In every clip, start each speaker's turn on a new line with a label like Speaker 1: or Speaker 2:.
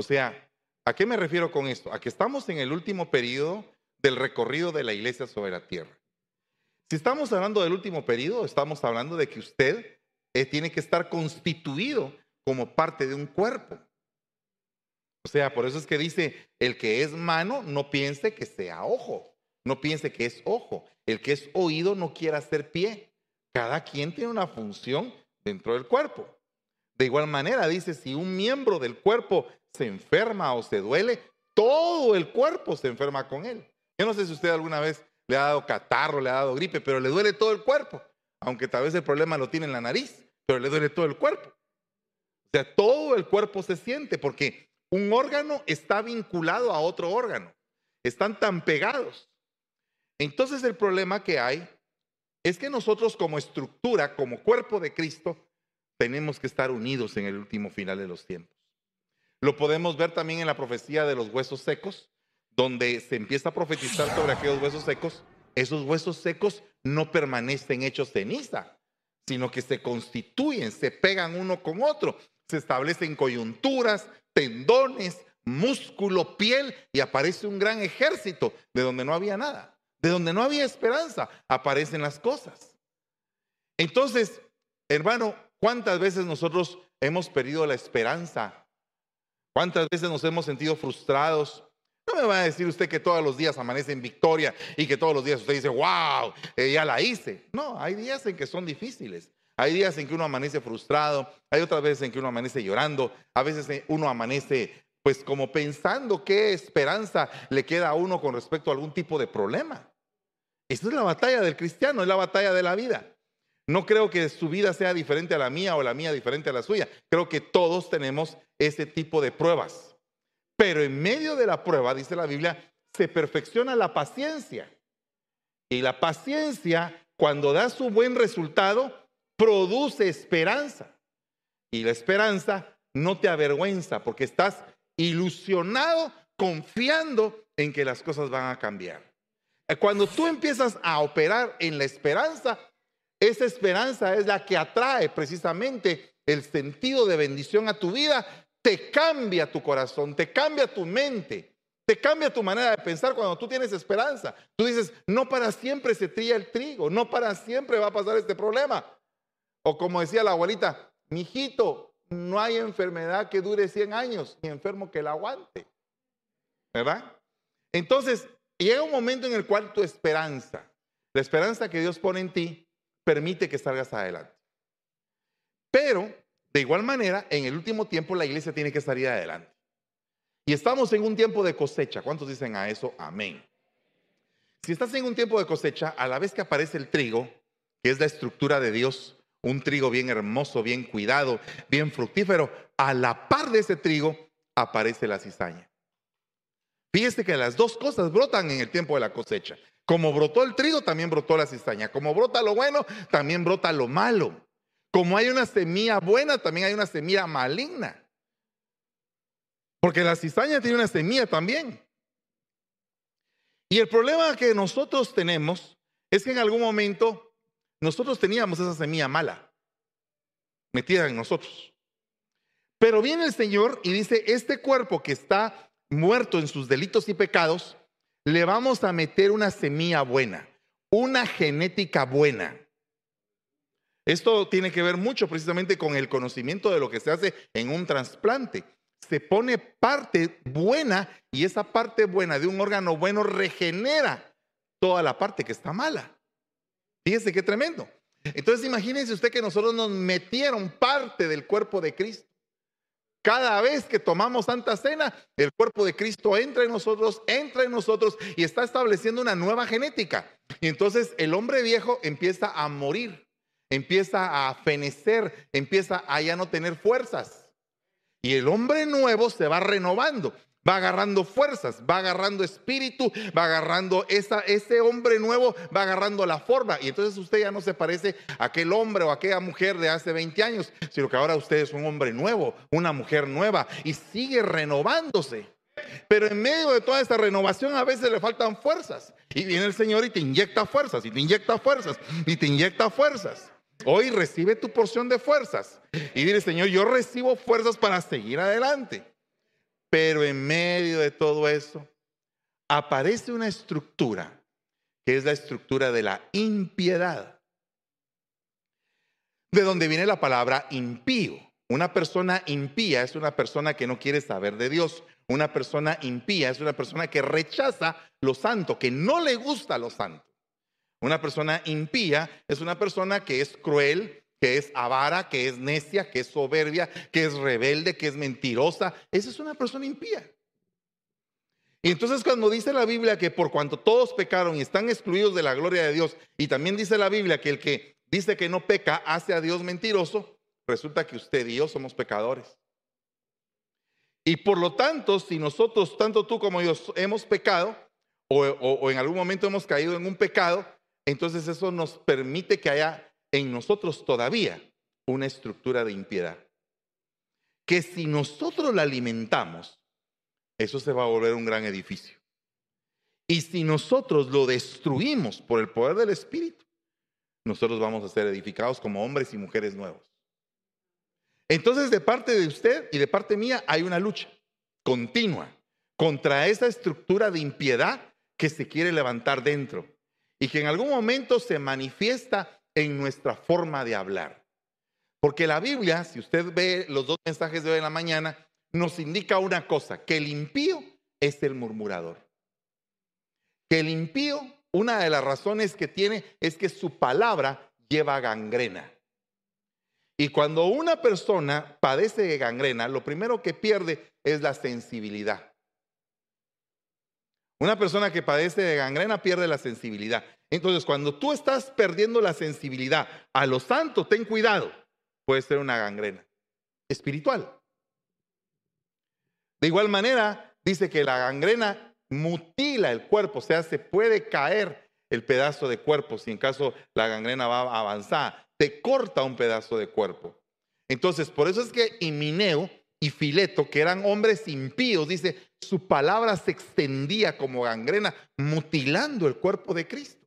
Speaker 1: O sea, ¿a qué me refiero con esto? A que estamos en el último periodo del recorrido de la iglesia sobre la tierra. Si estamos hablando del último periodo, estamos hablando de que usted eh, tiene que estar constituido como parte de un cuerpo. O sea, por eso es que dice, el que es mano no piense que sea ojo, no piense que es ojo. El que es oído no quiera ser pie. Cada quien tiene una función dentro del cuerpo. De igual manera, dice, si un miembro del cuerpo se enferma o se duele, todo el cuerpo se enferma con él. Yo no sé si usted alguna vez le ha dado catarro, le ha dado gripe, pero le duele todo el cuerpo. Aunque tal vez el problema lo tiene en la nariz, pero le duele todo el cuerpo. O sea, todo el cuerpo se siente porque un órgano está vinculado a otro órgano. Están tan pegados. Entonces el problema que hay es que nosotros como estructura, como cuerpo de Cristo, tenemos que estar unidos en el último final de los tiempos. Lo podemos ver también en la profecía de los huesos secos, donde se empieza a profetizar sobre aquellos huesos secos. Esos huesos secos no permanecen hechos ceniza, sino que se constituyen, se pegan uno con otro, se establecen coyunturas, tendones, músculo, piel, y aparece un gran ejército de donde no había nada, de donde no había esperanza, aparecen las cosas. Entonces, hermano, ¿cuántas veces nosotros hemos perdido la esperanza? ¿Cuántas veces nos hemos sentido frustrados? No me va a decir usted que todos los días amanece en victoria y que todos los días usted dice, wow, eh, ya la hice. No, hay días en que son difíciles. Hay días en que uno amanece frustrado, hay otras veces en que uno amanece llorando, a veces eh, uno amanece pues como pensando qué esperanza le queda a uno con respecto a algún tipo de problema. Esta es la batalla del cristiano, es la batalla de la vida. No creo que su vida sea diferente a la mía o la mía diferente a la suya. Creo que todos tenemos ese tipo de pruebas. Pero en medio de la prueba, dice la Biblia, se perfecciona la paciencia. Y la paciencia, cuando da su buen resultado, produce esperanza. Y la esperanza no te avergüenza porque estás ilusionado, confiando en que las cosas van a cambiar. Cuando tú empiezas a operar en la esperanza, esa esperanza es la que atrae precisamente el sentido de bendición a tu vida, te cambia tu corazón, te cambia tu mente, te cambia tu manera de pensar cuando tú tienes esperanza. Tú dices, no para siempre se trilla el trigo, no para siempre va a pasar este problema. O como decía la abuelita, mijito, no hay enfermedad que dure 100 años, ni enfermo que la aguante. ¿Verdad? Entonces, llega un momento en el cual tu esperanza, la esperanza que Dios pone en ti, permite que salgas adelante. Pero, de igual manera, en el último tiempo la iglesia tiene que salir adelante. Y estamos en un tiempo de cosecha. ¿Cuántos dicen a eso? Amén. Si estás en un tiempo de cosecha, a la vez que aparece el trigo, que es la estructura de Dios, un trigo bien hermoso, bien cuidado, bien fructífero. A la par de ese trigo aparece la cizaña. Fíjese que las dos cosas brotan en el tiempo de la cosecha. Como brotó el trigo, también brotó la cizaña. Como brota lo bueno, también brota lo malo. Como hay una semilla buena, también hay una semilla maligna. Porque la cizaña tiene una semilla también. Y el problema que nosotros tenemos es que en algún momento nosotros teníamos esa semilla mala metida en nosotros. Pero viene el Señor y dice, este cuerpo que está muerto en sus delitos y pecados, le vamos a meter una semilla buena, una genética buena. Esto tiene que ver mucho precisamente con el conocimiento de lo que se hace en un trasplante. Se pone parte buena y esa parte buena de un órgano bueno regenera toda la parte que está mala. Fíjese qué tremendo. Entonces imagínense usted que nosotros nos metieron parte del cuerpo de Cristo. Cada vez que tomamos Santa Cena, el cuerpo de Cristo entra en nosotros, entra en nosotros y está estableciendo una nueva genética. Y entonces el hombre viejo empieza a morir, empieza a fenecer, empieza a ya no tener fuerzas. Y el hombre nuevo se va renovando va agarrando fuerzas, va agarrando espíritu, va agarrando esa, ese hombre nuevo, va agarrando la forma. Y entonces usted ya no se parece a aquel hombre o aquella mujer de hace 20 años, sino que ahora usted es un hombre nuevo, una mujer nueva y sigue renovándose. Pero en medio de toda esta renovación a veces le faltan fuerzas. Y viene el Señor y te inyecta fuerzas, y te inyecta fuerzas, y te inyecta fuerzas. Hoy recibe tu porción de fuerzas. Y dile, Señor, yo recibo fuerzas para seguir adelante. Pero en medio de todo eso, aparece una estructura, que es la estructura de la impiedad. De donde viene la palabra impío. Una persona impía es una persona que no quiere saber de Dios. Una persona impía es una persona que rechaza lo santo, que no le gusta lo santo. Una persona impía es una persona que es cruel, que es avara, que es necia, que es soberbia, que es rebelde, que es mentirosa. Esa es una persona impía. Y entonces cuando dice la Biblia que por cuanto todos pecaron y están excluidos de la gloria de Dios, y también dice la Biblia que el que dice que no peca hace a Dios mentiroso, resulta que usted y yo somos pecadores. Y por lo tanto, si nosotros, tanto tú como yo, hemos pecado o, o en algún momento hemos caído en un pecado, entonces eso nos permite que haya en nosotros todavía una estructura de impiedad. Que si nosotros la alimentamos, eso se va a volver un gran edificio. Y si nosotros lo destruimos por el poder del Espíritu, nosotros vamos a ser edificados como hombres y mujeres nuevos. Entonces, de parte de usted y de parte mía hay una lucha continua contra esa estructura de impiedad que se quiere levantar dentro y que en algún momento se manifiesta en nuestra forma de hablar. Porque la Biblia, si usted ve los dos mensajes de hoy en la mañana, nos indica una cosa, que el impío es el murmurador. Que el impío, una de las razones que tiene es que su palabra lleva gangrena. Y cuando una persona padece de gangrena, lo primero que pierde es la sensibilidad. Una persona que padece de gangrena pierde la sensibilidad. Entonces, cuando tú estás perdiendo la sensibilidad a lo santo, ten cuidado. Puede ser una gangrena espiritual. De igual manera, dice que la gangrena mutila el cuerpo, o sea, se puede caer el pedazo de cuerpo si en caso la gangrena va a avanzar, te corta un pedazo de cuerpo. Entonces, por eso es que Imineo y Fileto, que eran hombres impíos, dice, su palabra se extendía como gangrena, mutilando el cuerpo de Cristo.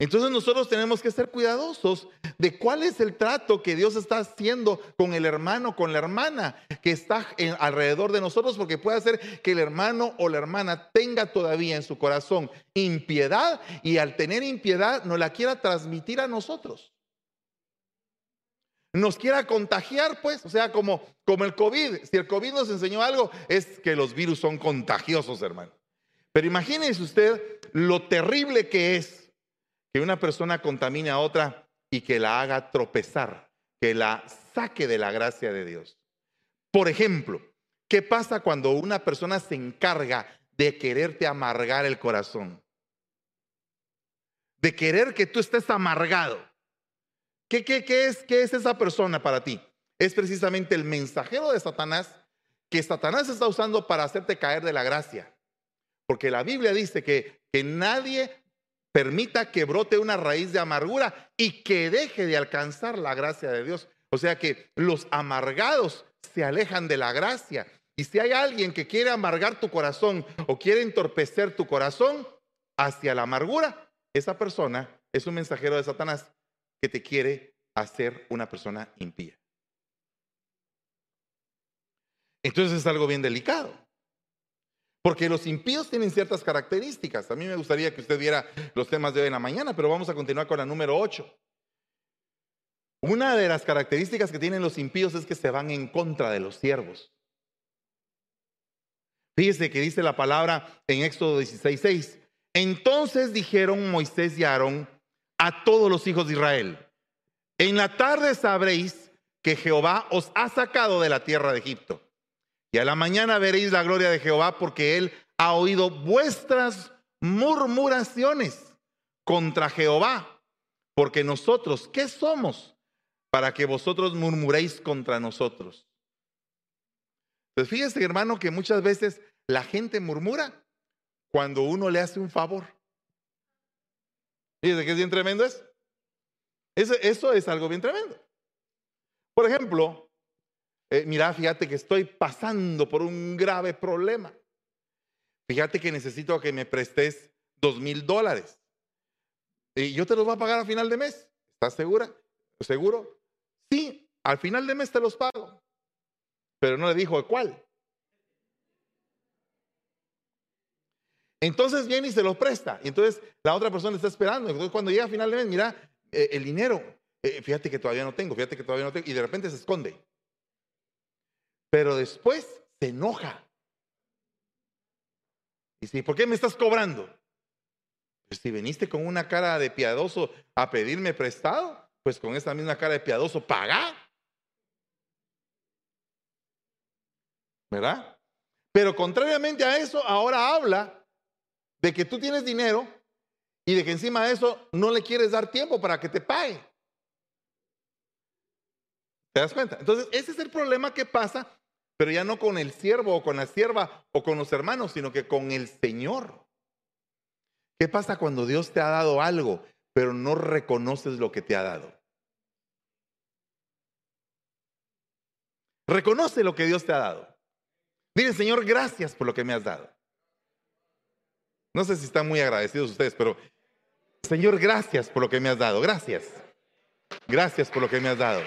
Speaker 1: Entonces nosotros tenemos que ser cuidadosos de cuál es el trato que Dios está haciendo con el hermano, con la hermana que está alrededor de nosotros, porque puede hacer que el hermano o la hermana tenga todavía en su corazón impiedad y al tener impiedad no la quiera transmitir a nosotros nos quiera contagiar, pues, o sea, como, como el COVID. Si el COVID nos enseñó algo, es que los virus son contagiosos, hermano. Pero imagínense usted lo terrible que es que una persona contamine a otra y que la haga tropezar, que la saque de la gracia de Dios. Por ejemplo, ¿qué pasa cuando una persona se encarga de quererte amargar el corazón? De querer que tú estés amargado. ¿Qué, es, ¿Qué es esa persona para ti? Es precisamente el mensajero de Satanás que Satanás está usando para hacerte caer de la gracia. Porque la Biblia dice que, que nadie permita que brote una raíz de amargura y que deje de alcanzar la gracia de Dios. O sea que los amargados se alejan de la gracia. Y si hay alguien que quiere amargar tu corazón o quiere entorpecer tu corazón hacia la amargura, esa persona es un mensajero de Satanás que te quiere hacer una persona impía. Entonces es algo bien delicado. Porque los impíos tienen ciertas características. A mí me gustaría que usted viera los temas de hoy en la mañana, pero vamos a continuar con la número 8. Una de las características que tienen los impíos es que se van en contra de los siervos. Fíjese que dice la palabra en Éxodo 16:6. Entonces dijeron Moisés y Aarón a todos los hijos de Israel. En la tarde sabréis que Jehová os ha sacado de la tierra de Egipto. Y a la mañana veréis la gloria de Jehová porque él ha oído vuestras murmuraciones contra Jehová. Porque nosotros, ¿qué somos para que vosotros murmuréis contra nosotros? Pues fíjese, hermano, que muchas veces la gente murmura cuando uno le hace un favor. Fíjese qué bien tremendo es. Eso, eso es algo bien tremendo. Por ejemplo, eh, mira, fíjate que estoy pasando por un grave problema. Fíjate que necesito que me prestes dos mil dólares. Y yo te los voy a pagar a final de mes. ¿Estás segura? ¿Seguro? Sí, al final de mes te los pago. Pero no le dijo de cuál. Entonces viene y se los presta. Y entonces la otra persona está esperando. Entonces cuando llega a final de mes, mira, eh, el dinero, eh, fíjate que todavía no tengo, fíjate que todavía no tengo. Y de repente se esconde. Pero después se enoja. Y dice, ¿por qué me estás cobrando? Pues si viniste con una cara de piadoso a pedirme prestado, pues con esa misma cara de piadoso paga. ¿Verdad? Pero contrariamente a eso, ahora habla de que tú tienes dinero y de que encima de eso no le quieres dar tiempo para que te pague. ¿Te das cuenta? Entonces, ese es el problema que pasa, pero ya no con el siervo o con la sierva o con los hermanos, sino que con el Señor. ¿Qué pasa cuando Dios te ha dado algo, pero no reconoces lo que te ha dado? Reconoce lo que Dios te ha dado. Dile, Señor, gracias por lo que me has dado. No sé si están muy agradecidos ustedes, pero Señor, gracias por lo que me has dado. Gracias. Gracias por lo que me has dado.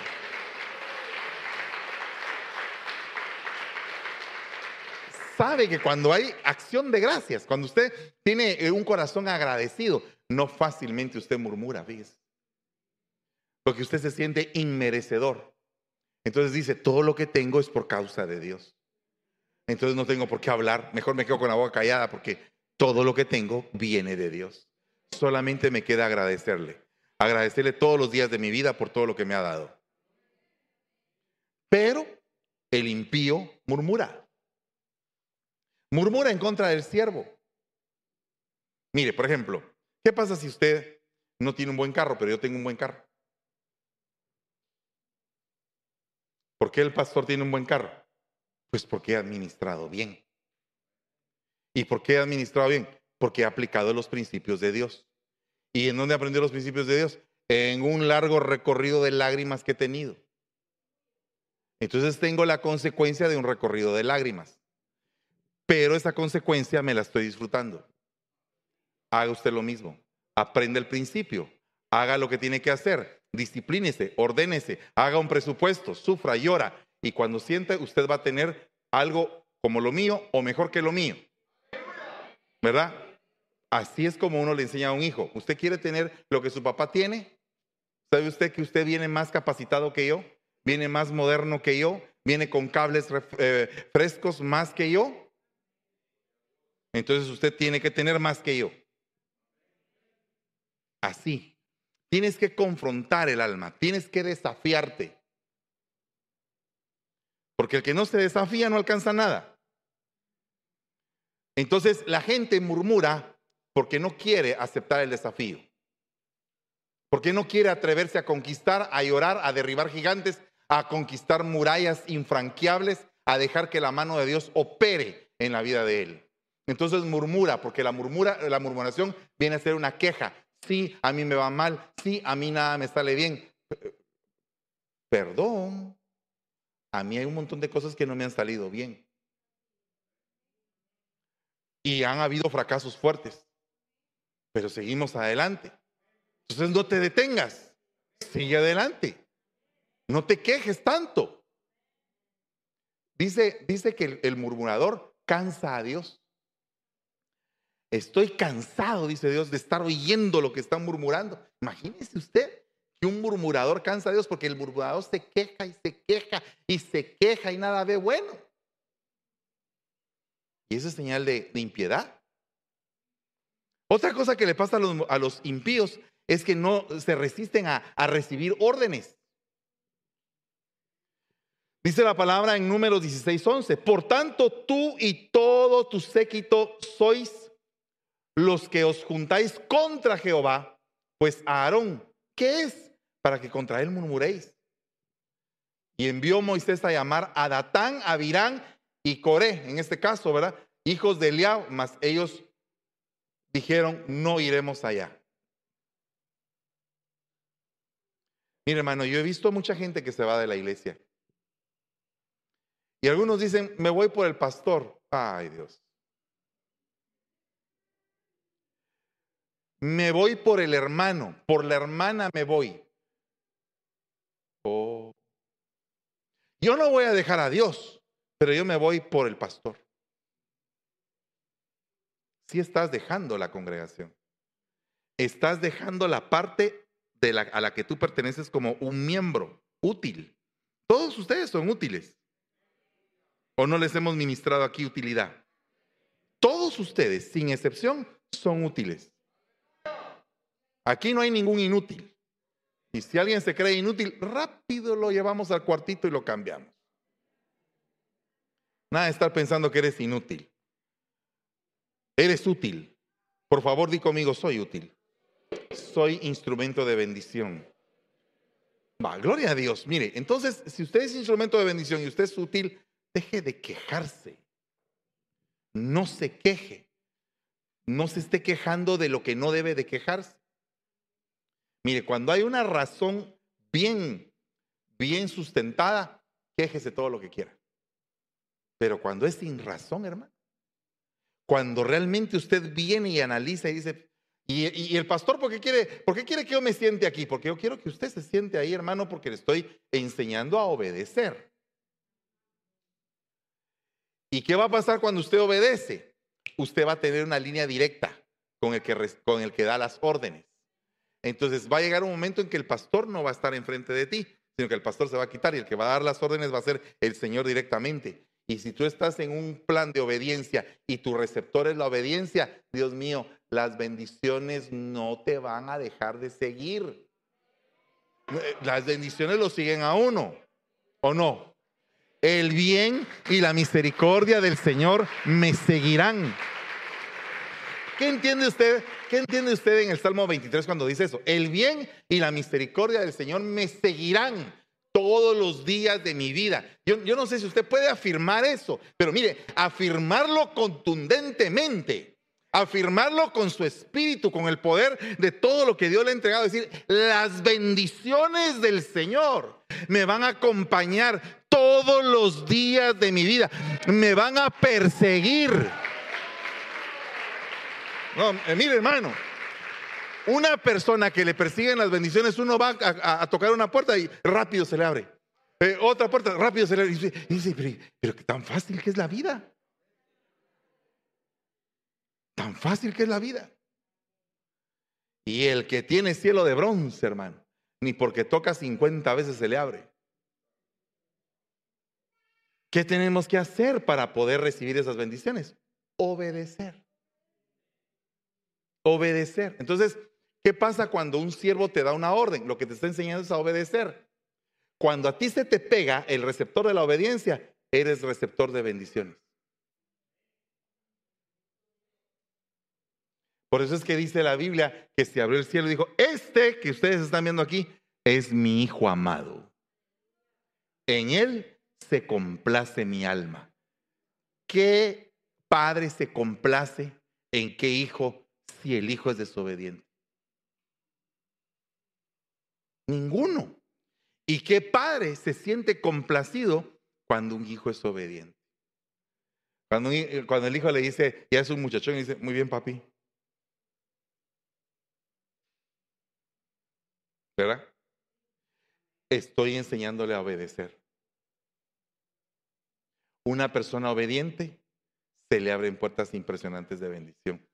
Speaker 1: Sabe que cuando hay acción de gracias, cuando usted tiene eh, un corazón agradecido, no fácilmente usted murmura, fíjese. Porque usted se siente inmerecedor. Entonces dice, todo lo que tengo es por causa de Dios. Entonces no tengo por qué hablar. Mejor me quedo con la boca callada porque todo lo que tengo viene de Dios. Solamente me queda agradecerle. Agradecerle todos los días de mi vida por todo lo que me ha dado. Pero el impío murmura. Murmura en contra del siervo. Mire, por ejemplo, ¿qué pasa si usted no tiene un buen carro, pero yo tengo un buen carro? ¿Por qué el pastor tiene un buen carro? Pues porque he administrado bien. ¿Y por qué he administrado bien? Porque he aplicado los principios de Dios. ¿Y en dónde aprendió los principios de Dios? En un largo recorrido de lágrimas que he tenido. Entonces tengo la consecuencia de un recorrido de lágrimas. Pero esa consecuencia me la estoy disfrutando. Haga usted lo mismo. Aprende el principio. Haga lo que tiene que hacer. Disciplínese, ordénese, haga un presupuesto, sufra, llora. Y cuando siente, usted va a tener algo como lo mío o mejor que lo mío. ¿Verdad? Así es como uno le enseña a un hijo. ¿Usted quiere tener lo que su papá tiene? ¿Sabe usted que usted viene más capacitado que yo? ¿Viene más moderno que yo? ¿Viene con cables eh, frescos más que yo? Entonces usted tiene que tener más que yo. Así. Tienes que confrontar el alma, tienes que desafiarte. Porque el que no se desafía no alcanza nada. Entonces la gente murmura porque no quiere aceptar el desafío. Porque no quiere atreverse a conquistar, a llorar, a derribar gigantes, a conquistar murallas infranqueables, a dejar que la mano de Dios opere en la vida de él. Entonces murmura, porque la, murmura, la murmuración viene a ser una queja. Sí, a mí me va mal, sí, a mí nada me sale bien. Perdón, a mí hay un montón de cosas que no me han salido bien. Y han habido fracasos fuertes. Pero seguimos adelante. Entonces no te detengas. Sigue adelante. No te quejes tanto. Dice, dice que el, murmurador cansa a Dios. Estoy cansado, dice Dios, de estar oyendo lo que están murmurando. Imagínese usted que un murmurador cansa a Dios porque el murmurador se queja y se queja y se queja y nada ve bueno. Y esa es señal de, impiedad. Otra cosa que le pasa a los, impíos es que no se resisten a, a recibir órdenes. Dice la palabra en números 16, 11. Por tanto, tú y todo tu séquito sois los que os juntáis contra Jehová, pues a Aarón, ¿qué es? Para que contra él murmuréis. Y envió Moisés a llamar a Datán, a y Coré, en este caso, ¿verdad? Hijos de Eliab, mas ellos dijeron, no iremos allá. Mire, hermano, yo he visto mucha gente que se va de la iglesia. Y algunos dicen, me voy por el pastor. Ay, Dios. Me voy por el hermano, por la hermana me voy. Oh. Yo no voy a dejar a Dios, pero yo me voy por el pastor. sí estás dejando la congregación. Estás dejando la parte de la, a la que tú perteneces como un miembro útil. Todos ustedes son útiles. ¿O no les hemos ministrado aquí utilidad? Todos ustedes, sin excepción, son útiles. Aquí no hay ningún inútil. Y si alguien se cree inútil, rápido lo llevamos al cuartito y lo cambiamos. Nada de estar pensando que eres inútil. Eres útil. Por favor, di conmigo, soy útil. Soy instrumento de bendición. Va, gloria a Dios. Mire, entonces, si usted es instrumento de bendición y usted es útil, deje de quejarse. No se queje. No se esté quejando de lo que no debe de quejarse. Mire, cuando hay una razón bien, bien sustentada, quéjese todo lo que quiera. Pero cuando es sin razón, hermano, cuando realmente usted viene y analiza y dice, y, el pastor, ¿por qué, quiere, ¿por qué quiere que yo me siente aquí? Porque yo quiero que usted se siente ahí, hermano, porque le estoy enseñando a obedecer. ¿Y qué va a pasar cuando usted obedece? Usted va a tener una línea directa con el que, con el que da las órdenes. Entonces va a llegar un momento en que el pastor no va a estar enfrente de ti, sino que el pastor se va a quitar y el que va a dar las órdenes va a ser el Señor directamente. Y si tú estás en un plan de obediencia y tu receptor es la obediencia, Dios mío, las bendiciones no te van a dejar de seguir. Las bendiciones lo siguen a uno, ¿o no? El bien y la misericordia del Señor me seguirán. ¿Qué entiende usted? ¿Qué entiende usted en el Salmo 23 cuando dice eso? El bien y la misericordia del Señor me seguirán todos los días de mi vida. Yo, yo no sé si usted puede afirmar eso, pero mire, afirmarlo contundentemente, afirmarlo con su espíritu, con el poder de todo lo que Dios le ha entregado, decir, las bendiciones del Señor me van a acompañar todos los días de mi vida, me van a perseguir. No, eh, mire hermano, una persona que le persiguen las bendiciones, uno va a, tocar una puerta y rápido se le abre. Eh, otra puerta, rápido se le abre. Y dice, pero, pero tan fácil que es la vida. Tan fácil que es la vida. Y el que tiene cielo de bronce, hermano, ni porque toca 50 veces se le abre. ¿Qué tenemos que hacer para poder recibir esas bendiciones? Obedecer obedecer. Entonces, ¿qué pasa cuando un siervo te da una orden? Lo que te está enseñando es a obedecer. Cuando a ti se te pega el receptor de la obediencia, eres receptor de bendiciones. Por eso es que dice la Biblia que se abrió el cielo y dijo, este que ustedes están viendo aquí es mi hijo amado. En él se complace mi alma. ¿Qué padre se complace en qué hijo si el hijo es desobediente? Ninguno. ¿Y qué padre se siente complacido cuando un hijo es obediente? Cuando, cuando el hijo le dice, ya es un muchachón, y dice, muy bien, papi. ¿Verdad? Estoy enseñándole a obedecer. Una persona obediente se le abren puertas impresionantes de bendición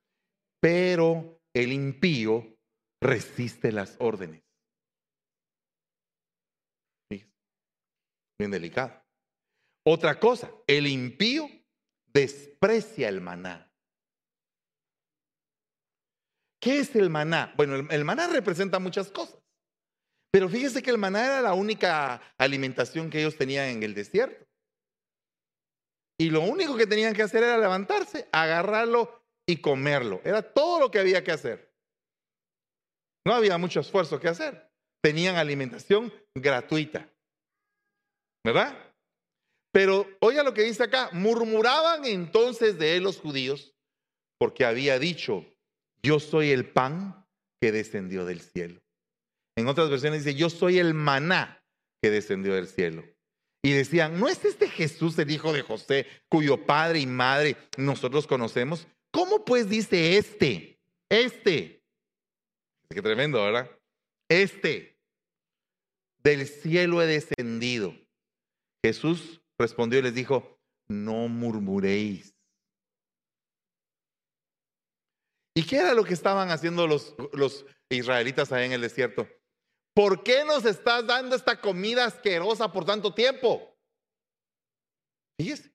Speaker 1: pero el impío resiste las órdenes. Bien delicado. Otra cosa, el impío desprecia el maná. ¿Qué es el maná? Bueno, el, maná representa muchas cosas. Pero fíjese que el maná era la única alimentación que ellos tenían en el desierto. Y lo único que tenían que hacer era levantarse, agarrarlo y comerlo. Era todo lo que había que hacer. No había mucho esfuerzo que hacer. Tenían alimentación gratuita. ¿Verdad? Pero oiga lo que dice acá, murmuraban entonces de él los judíos porque había dicho, yo soy el pan que descendió del cielo. En otras versiones dice, yo soy el maná que descendió del cielo. Y decían, ¿no es este Jesús el hijo de José, cuyo padre y madre nosotros conocemos? ¿Cómo pues dice este? Este. Qué tremendo, ¿verdad? Este. Del cielo he descendido. Jesús respondió y les dijo, no murmuréis. ¿Y qué era lo que estaban haciendo los, los israelitas ahí en el desierto? ¿Por qué nos estás dando esta comida asquerosa por tanto tiempo? Fíjese.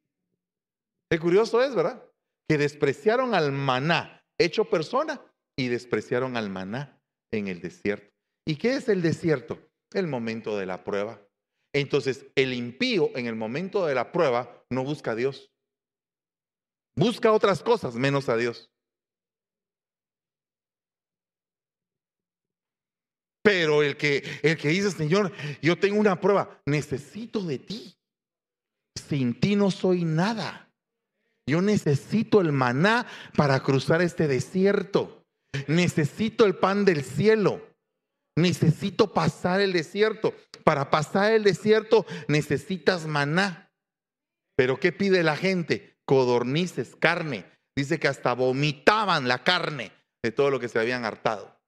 Speaker 1: Qué curioso es, ¿verdad? Que despreciaron al maná hecho persona y despreciaron al maná en el desierto. ¿Y qué es el desierto? El momento de la prueba. Entonces, el impío en el momento de la prueba no busca a Dios. Busca otras cosas menos a Dios. Pero el que, el que dice, Señor, yo tengo una prueba, necesito de ti. Sin ti no soy nada. Yo necesito el maná para cruzar este desierto. Necesito el pan del cielo. Necesito pasar el desierto. Para pasar el desierto necesitas maná. Pero ¿qué pide la gente? Codornices, carne. Dice que hasta vomitaban la carne de todo lo que se habían hartado.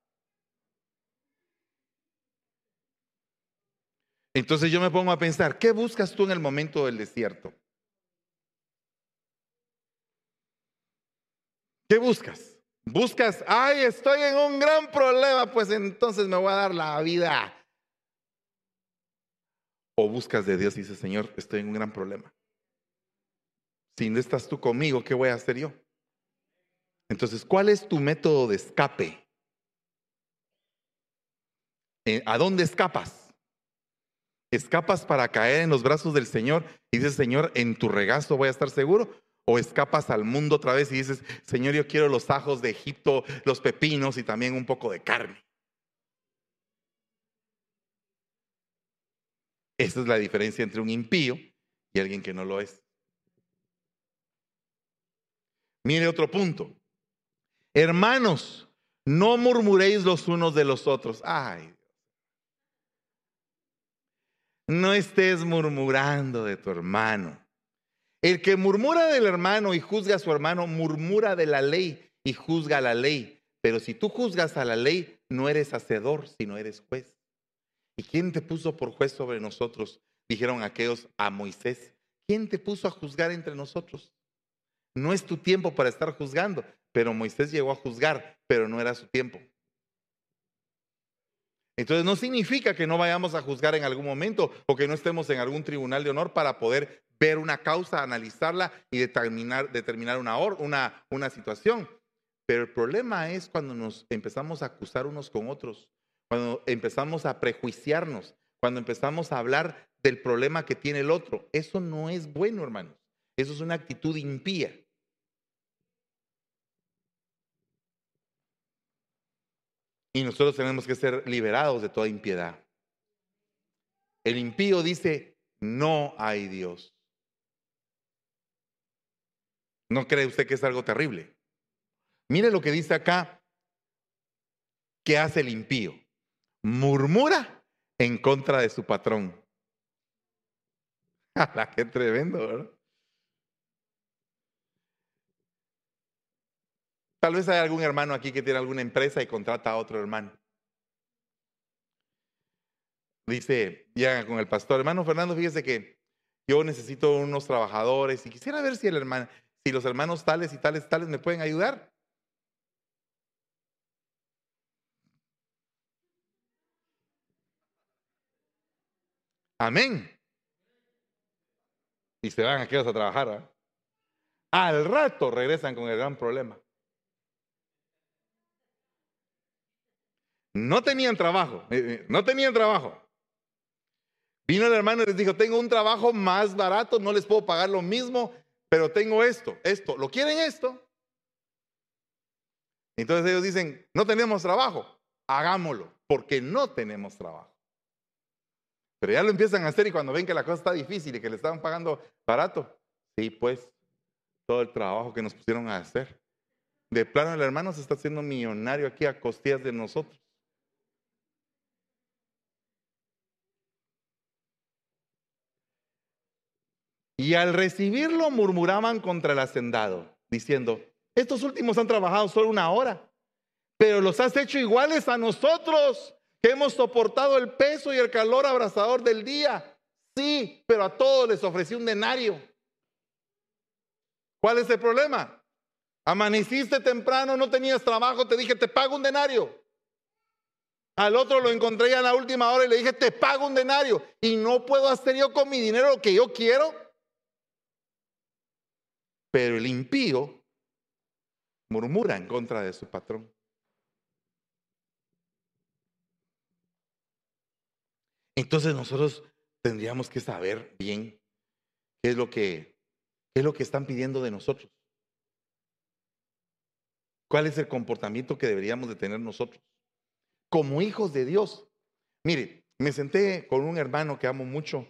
Speaker 1: Entonces yo me pongo a pensar, ¿qué buscas tú en el momento del desierto? ¿Qué buscas? Buscas, ay, estoy en un gran problema, pues entonces me voy a dar la vida. O buscas de Dios y dices, Señor, estoy en un gran problema. Si no estás tú conmigo, ¿qué voy a hacer yo? Entonces, ¿cuál es tu método de escape? Eh, ¿A dónde escapas? ¿Escapas para caer en los brazos del Señor y dices, Señor, en tu regazo voy a estar seguro? ¿O escapas al mundo otra vez y dices, Señor, yo quiero los ajos de Egipto, los pepinos y también un poco de carne? Esa es la diferencia entre un impío y alguien que no lo es. Mire otro punto. Hermanos, no murmuréis los unos de los otros. Ay, no estés murmurando de tu hermano. El que murmura del hermano y juzga a su hermano, murmura de la ley y juzga la ley. Pero si tú juzgas a la ley, no eres hacedor, sino eres juez. ¿Y quién te puso por juez sobre nosotros? Dijeron aquellos a Moisés. ¿Quién te puso a juzgar entre nosotros? No es tu tiempo para estar juzgando, pero Moisés llegó a juzgar, pero no era su tiempo. Entonces no significa que no vayamos a juzgar en algún momento o que no estemos en algún tribunal de honor para poder ver una causa, analizarla y determinar, determinar una, una, una situación. Pero el problema es cuando nos empezamos a acusar unos con otros, cuando empezamos a prejuiciarnos, cuando empezamos a hablar del problema que tiene el otro. Eso no es bueno, hermanos. Eso es una actitud impía. Y nosotros tenemos que ser liberados de toda impiedad. El impío dice, no hay Dios. ¿No cree usted que es algo terrible? Mire lo que dice acá, ¿qué hace el impío? Murmura en contra de su patrón. ¡Qué tremendo, ¿verdad? Tal vez hay algún hermano aquí que tiene alguna empresa y contrata a otro hermano. Dice, ya con el pastor, hermano Fernando, fíjese que yo necesito unos trabajadores y quisiera ver si el hermano, si los hermanos tales y tales tales me pueden ayudar. Amén. Y se van aquellos a trabajar. Al rato regresan con el gran problema. No tenían trabajo, eh, eh, no tenían trabajo. Vino el hermano y les dijo, tengo un trabajo más barato, no les puedo pagar lo mismo, pero tengo esto, esto. ¿Lo quieren esto? Entonces ellos dicen, no tenemos trabajo, hagámoslo, porque no tenemos trabajo. Pero ya lo empiezan a hacer y cuando ven que la cosa está difícil y que le estaban pagando barato, sí, pues, todo el trabajo que nos pusieron a hacer. De plano el hermano se está haciendo millonario aquí a costillas de nosotros. Y al recibirlo murmuraban contra el hacendado, diciendo, estos últimos han trabajado solo una hora, pero los has hecho iguales a nosotros, que hemos soportado el peso y el calor abrasador del día. Sí, pero a todos les ofrecí un denario. ¿Cuál es el problema? Amaneciste temprano, no tenías trabajo, te dije, te pago un denario. Al otro lo encontré ya en la última hora y le dije, te pago un denario. Y no puedo hacer yo con mi dinero lo que yo quiero. Pero el impío murmura en contra de su patrón. Entonces nosotros tendríamos que saber bien qué es lo que, qué es lo que están pidiendo de nosotros. ¿Cuál es el comportamiento que deberíamos de tener nosotros? Como hijos de Dios. Mire, me senté con un hermano que amo mucho.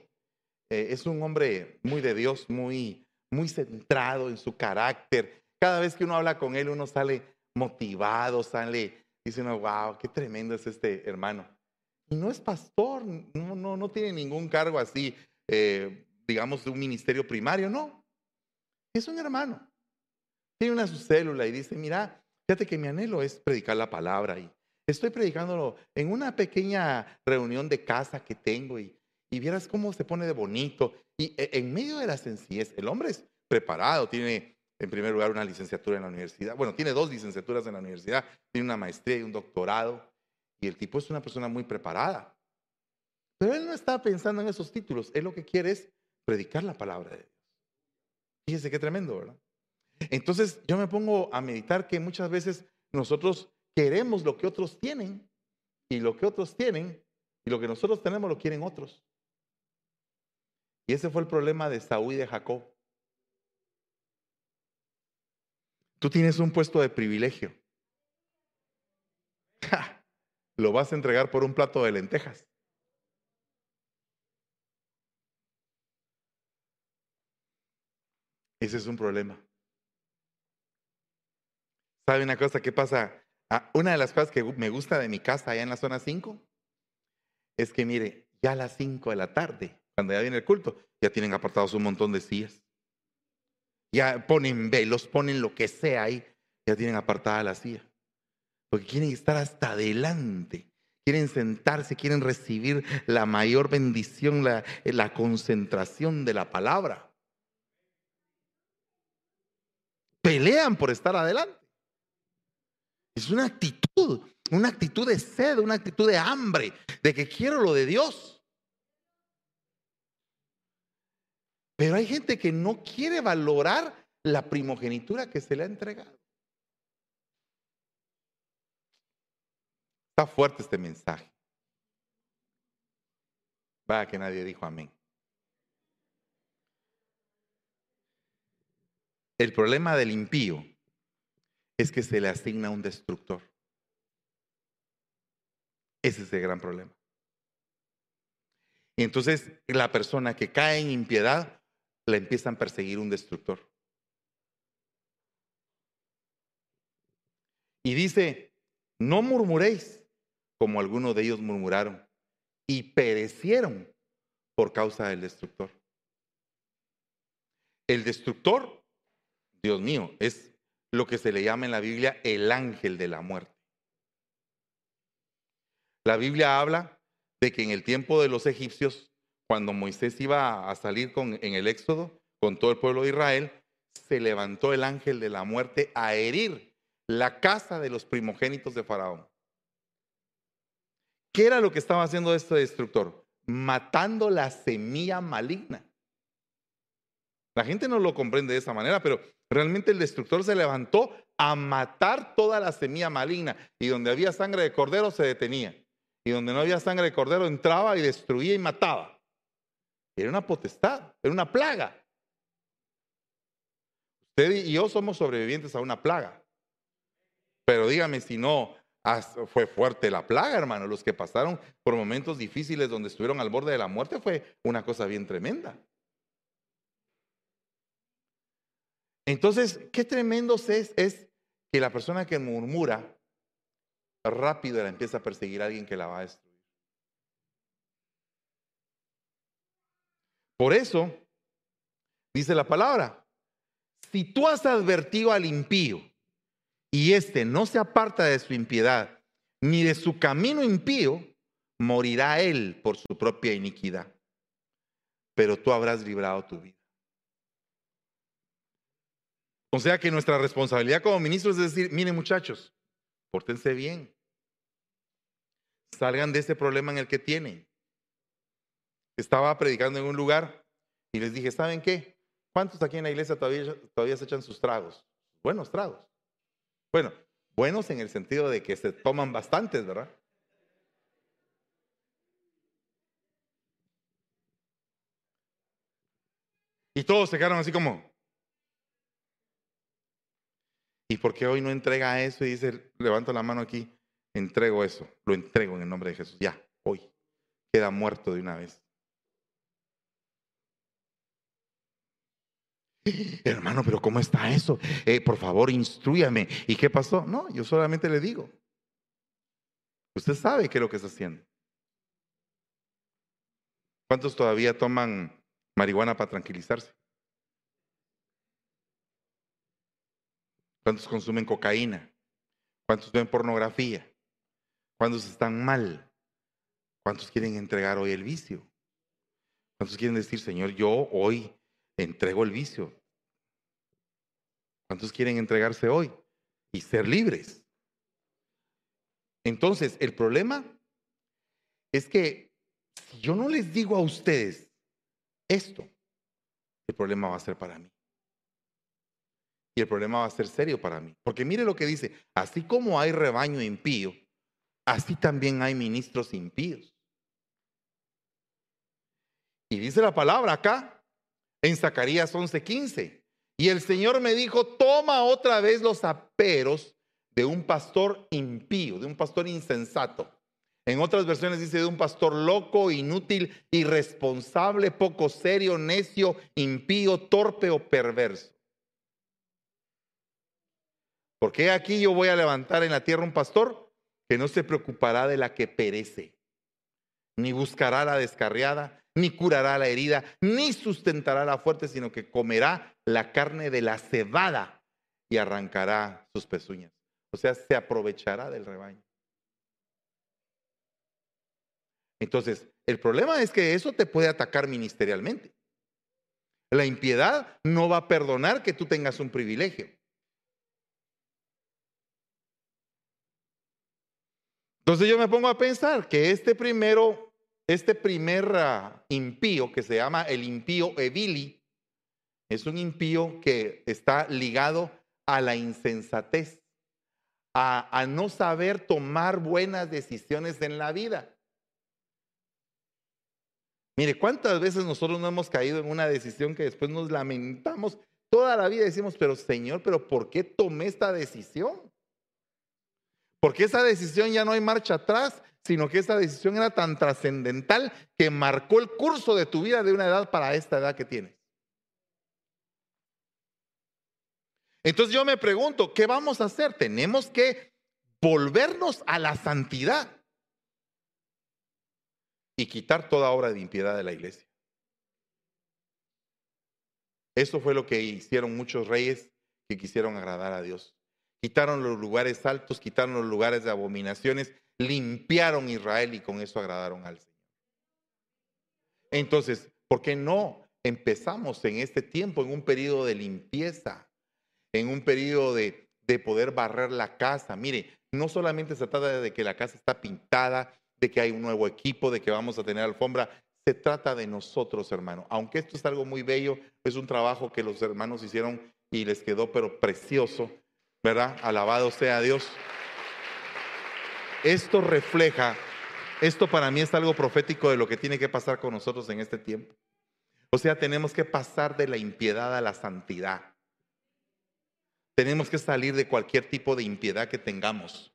Speaker 1: Eh, es un hombre muy de Dios, muy, muy centrado en su carácter. Cada vez que uno habla con él, uno sale motivado, sale, dice uno, wow, qué tremendo es este hermano. Y no es pastor, no, no, no tiene ningún cargo así, eh, digamos, de un ministerio primario, no. Es un hermano. Tiene una su célula y dice, mira, fíjate que mi anhelo es predicar la palabra y estoy predicándolo en una pequeña reunión de casa que tengo y, y vieras cómo se pone de bonito. Y e, en medio de la sencillez, el hombre es preparado, tiene en primer lugar una licenciatura en la universidad, bueno, tiene dos licenciaturas en la universidad, tiene una maestría y un doctorado. Y el tipo es una persona muy preparada. Pero él no está pensando en esos títulos. Él lo que quiere es predicar la palabra de Dios. Fíjese qué tremendo, ¿verdad? Entonces yo me pongo a meditar que muchas veces nosotros queremos lo que otros tienen y lo que otros tienen y lo que nosotros tenemos lo quieren otros. Y ese fue el problema de Saúl y de Jacob. Tú tienes un puesto de privilegio lo vas a entregar por un plato de lentejas. Ese es un problema. ¿Sabe una cosa que pasa? Ah, una de las cosas que me gusta de mi casa allá en la zona 5 es que, mire, ya a las 5 de la tarde, cuando ya viene el culto, ya tienen apartados un montón de sillas. Ya ponen velos, ponen lo que sea ahí, ya tienen apartada la silla porque quieren estar hasta adelante, quieren sentarse, quieren recibir la mayor bendición, la, la concentración de la palabra. Pelean por estar adelante. Es una actitud, una actitud de sed, una actitud de hambre, de que quiero lo de Dios. Pero hay gente que no quiere valorar la primogenitura que se le ha entregado. Está fuerte este mensaje. Vaya que nadie dijo amén. El problema del impío es que se le asigna un destructor. Ese es el gran problema. Y entonces la persona que cae en impiedad, la empiezan a perseguir un destructor. Y dice, no murmuréis como algunos de ellos murmuraron, y perecieron por causa del destructor. El destructor, Dios mío, es lo que se le llama en la Biblia el ángel de la muerte. La Biblia habla de que en el tiempo de los egipcios, cuando Moisés iba a salir con, en el Éxodo con todo el pueblo de Israel, se levantó el ángel de la muerte a herir la casa de los primogénitos de Faraón. ¿Qué era lo que estaba haciendo este destructor? Matando la semilla maligna. La gente no lo comprende de esa manera, pero realmente el destructor se levantó a matar toda la semilla maligna. Y donde había sangre de cordero se detenía. Y donde no había sangre de cordero entraba y destruía y mataba. Era una potestad, era una plaga. Usted y yo somos sobrevivientes a una plaga. Pero dígame si no fue fuerte la plaga, hermano. Los que pasaron por momentos difíciles donde estuvieron al borde de la muerte fue una cosa bien tremenda. Entonces, qué tremendo es, es que la persona que murmura rápido la empieza a perseguir a alguien que la va a. Por eso, dice la palabra, si tú has advertido al impío, y éste no se aparta de su impiedad, ni de su camino impío, morirá él por su propia iniquidad. Pero tú habrás librado tu vida. O sea que nuestra responsabilidad como ministros es decir, miren muchachos, pórtense bien. Salgan de ese problema en el que tienen. Estaba predicando en un lugar y les dije, ¿saben qué? ¿Cuántos aquí en la iglesia todavía, todavía se echan sus tragos? Buenos tragos. Bueno, buenos en el sentido de que se toman bastantes, ¿verdad? Y todos se quedaron así como. ¿Y por qué hoy no entrega eso y dice, levanto la mano aquí, entrego eso, lo entrego en el nombre de Jesús, ya, hoy, queda muerto de una vez? Hermano, pero ¿cómo está eso? Eh, por favor, instruyame. ¿Y qué pasó? No, yo solamente le digo. Usted sabe qué es lo que está haciendo. ¿Cuántos todavía toman marihuana para tranquilizarse? ¿Cuántos consumen cocaína? ¿Cuántos ven pornografía? ¿Cuántos están mal? ¿Cuántos quieren entregar hoy el vicio? ¿Cuántos quieren decir, Señor, yo hoy entrego el vicio? ¿Cuántos quieren entregarse hoy y ser libres? Entonces, el problema es que si yo no les digo a ustedes esto, el problema va a ser para mí. Y el problema va a ser serio para mí. Porque mire lo que dice, así como hay rebaño impío, así también hay ministros impíos. Y dice la palabra acá, en Zacarías 11:15. Y el Señor me dijo, toma otra vez los aperos de un pastor impío, de un pastor insensato en otras versiones dice de un pastor loco, inútil, irresponsable, poco serio, necio, impío, torpe o perverso. Porque aquí yo voy a levantar en la tierra un pastor que no se preocupará de la que perece, ni buscará la descarriada, ni curará la herida, ni sustentará la fuerte, sino que comerá la carne de la cebada y arrancará sus pezuñas. O sea, se aprovechará del rebaño. Entonces, el problema es que eso te puede atacar ministerialmente. La impiedad no va a perdonar que tú tengas un privilegio. Entonces yo me pongo a pensar que este primero, este primer ah, impío que se llama el impío Evili, es un impío que está ligado a la insensatez, a no saber tomar buenas decisiones en la vida. Mire, ¿cuántas veces nosotros no hemos caído en una decisión que después nos lamentamos toda la vida? Decimos, pero Señor, ¿pero por qué tomé esta decisión? Porque esa decisión ya no hay marcha atrás, sino que esa decisión era tan trascendental que marcó el curso de tu vida de una edad para esta edad que tienes. Entonces yo me pregunto, ¿qué vamos a hacer? Tenemos que volvernos a la santidad y quitar toda obra de impiedad de la iglesia. Eso fue lo que hicieron muchos reyes que quisieron agradar a Dios. Quitaron los lugares altos, quitaron los lugares de abominaciones, limpiaron Israel y con eso agradaron al Señor. Entonces, ¿por qué no empezamos en este tiempo, en un periodo de limpieza, en un periodo de, de poder barrer la casa? Mire, no solamente se trata de que la casa está pintada, de que hay un nuevo equipo, de que vamos a tener alfombra. Se trata de nosotros, hermano. Aunque esto es algo muy bello, es un trabajo que los hermanos hicieron y les quedó pero precioso, ¿verdad? Alabado sea Dios. Esto refleja, esto para mí es algo profético de lo que tiene que pasar con nosotros en este tiempo. O sea, tenemos que pasar de la impiedad a la santidad. Tenemos que salir de cualquier tipo de impiedad que tengamos.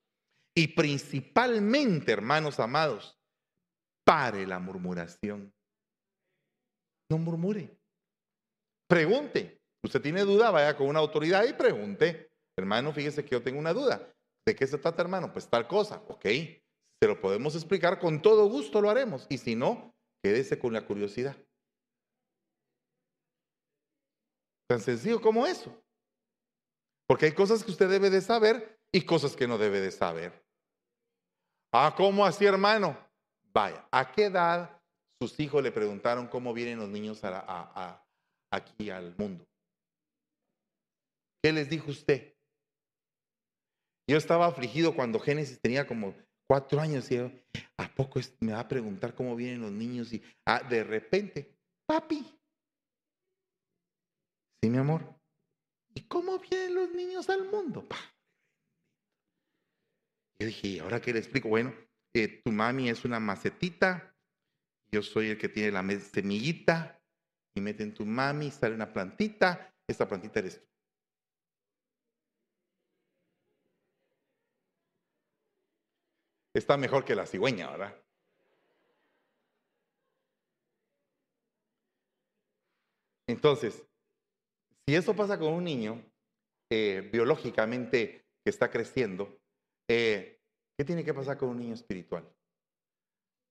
Speaker 1: Y principalmente, hermanos amados, pare la murmuración. No murmure. Pregunte. Usted tiene duda, vaya con una autoridad y pregunte. Hermano, fíjese que yo tengo una duda. ¿De qué se trata, hermano? Pues tal cosa. Ok. Se lo podemos explicar con todo gusto, lo haremos. Y si no, quédese con la curiosidad. Tan sencillo como eso. Porque hay cosas que usted debe de saber y cosas que no debe de saber. Ah, ¿cómo así, hermano? Vaya, ¿a qué edad sus hijos le preguntaron cómo vienen los niños aquí al mundo? ¿Qué les dijo usted? Yo estaba afligido cuando Génesis tenía como cuatro años y ¿a poco me va a preguntar cómo vienen los niños? Y ah, de repente, papi. Sí, mi amor. ¿Y cómo vienen los niños al mundo? Yo dije, ¿ahora qué le explico? Bueno, eh, tu mami es una macetita, yo soy el que tiene la semillita, y meten tu mami, sale una plantita, esta plantita eres tú. Está mejor que la cigüeña, ¿verdad? Entonces, si eso pasa con un niño eh, biológicamente que está creciendo, eh, ¿qué tiene que pasar con un niño espiritual?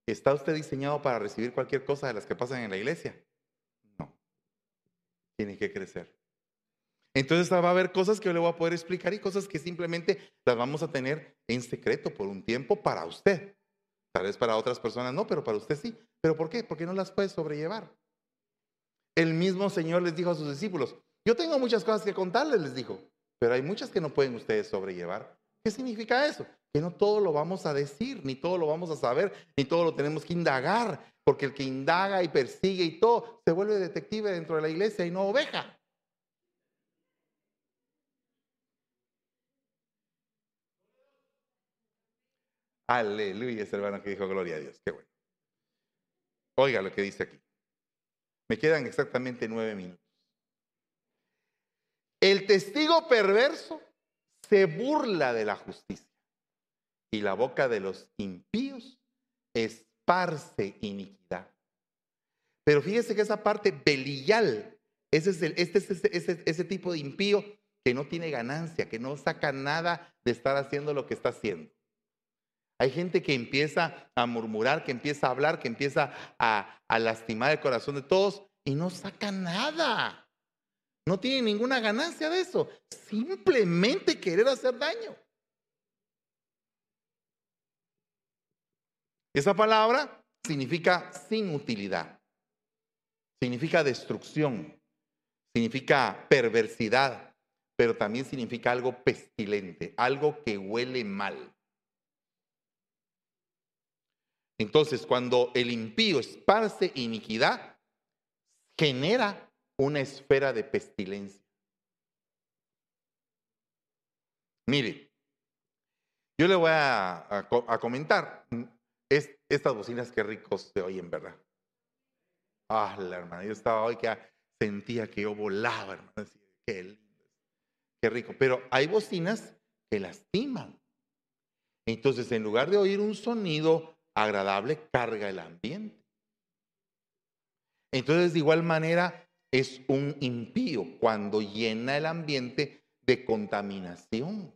Speaker 1: ¿Está usted diseñado para recibir cualquier cosa de las que pasan en la iglesia? No. Tiene que crecer. Entonces va a haber cosas que yo le voy a poder explicar y cosas que simplemente las vamos a tener en secreto por un tiempo para usted. Tal vez para otras personas no, pero para usted sí. ¿Pero por qué? Porque no las puede sobrellevar. El mismo Señor les dijo a sus discípulos, yo tengo muchas cosas que contarles, les dijo, pero hay muchas que no pueden ustedes sobrellevar. ¿Qué significa eso? Que no todo lo vamos a decir, ni todo lo vamos a saber, ni todo lo tenemos que indagar, porque el que indaga y persigue y todo se vuelve detective dentro de la iglesia y no oveja. Aleluya, ese hermano que dijo gloria a Dios. Qué bueno. Oiga lo que dice aquí. Me quedan exactamente nueve minutos. El testigo perverso se burla de la justicia y la boca de los impíos esparce iniquidad. Pero fíjese que esa parte belillal, ese es este es ese, ese tipo de impío que no tiene ganancia, que no saca nada de estar haciendo lo que está haciendo. Hay gente que empieza a murmurar, que empieza a hablar, que empieza a, lastimar el corazón de todos y no saca nada. No tiene ninguna ganancia de eso. Simplemente querer hacer daño. Esa palabra significa sin utilidad. Significa destrucción. Significa perversidad. Pero también significa algo pestilente, algo que huele mal. Entonces, cuando el impío esparce iniquidad, genera una esfera de pestilencia. Mire, yo le voy a, comentar estas bocinas que ricos se oyen, ¿verdad? Ah, la hermana, yo estaba hoy que sentía que yo volaba, hermano. Qué lindo, qué rico. Pero hay bocinas que lastiman. Entonces, en lugar de oír un sonido agradable carga el ambiente. Entonces, de igual manera, es un impío cuando llena el ambiente de contaminación.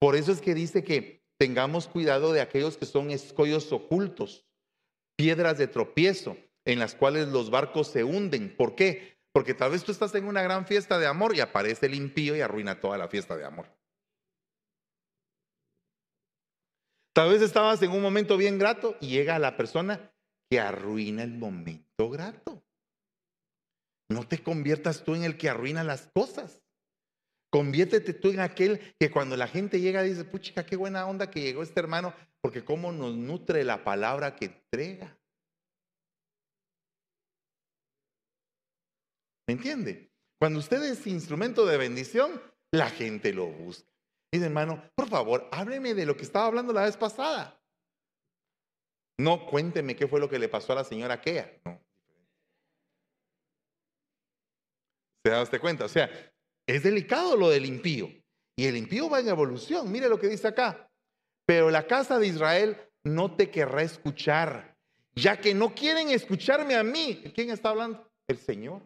Speaker 1: Por eso es que dice que tengamos cuidado de aquellos que son escollos ocultos, piedras de tropiezo, en las cuales los barcos se hunden. ¿Por qué? Porque tal vez tú estás en una gran fiesta de amor y aparece el impío y arruina toda la fiesta de amor. Tal vez estabas en un momento bien grato y llega la persona que arruina el momento grato. No te conviertas tú en el que arruina las cosas. Conviértete tú en aquel que cuando la gente llega dice, puchica, qué buena onda que llegó este hermano, porque cómo nos nutre la palabra que entrega. ¿Me entiende? Cuando usted es instrumento de bendición, la gente lo busca. Dice, hermano, por favor, hábleme de lo que estaba hablando la vez pasada. No, cuénteme qué fue lo que le pasó a la señora Kea. No. ¿Se da cuenta? O sea, es delicado lo del impío. Y el impío va en evolución. Mire lo que dice acá. Pero la casa de Israel no te querrá escuchar, ya que no quieren escucharme a mí. ¿Quién está hablando? El Señor.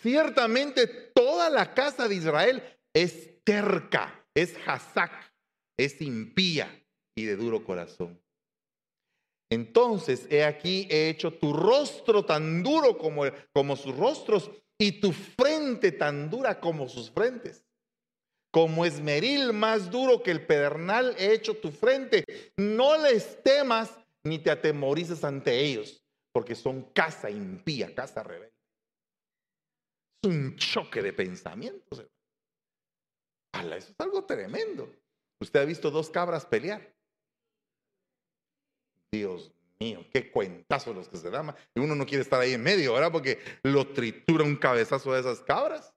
Speaker 1: Ciertamente toda la casa de Israel es terca, es hazak, es impía y de duro corazón. Entonces, he aquí, he hecho tu rostro tan duro como, como sus rostros y tu frente tan dura como sus frentes. Como esmeril más duro que el pedernal, he hecho tu frente. No les temas ni te atemorices ante ellos, porque son casa impía, casa rebelde. Es un choque de pensamientos. Eso es algo tremendo. Usted ha visto dos cabras pelear. Dios mío, qué cuentazo los que se dan. Y uno no quiere estar ahí en medio, ¿verdad? Porque lo tritura un cabezazo de esas cabras.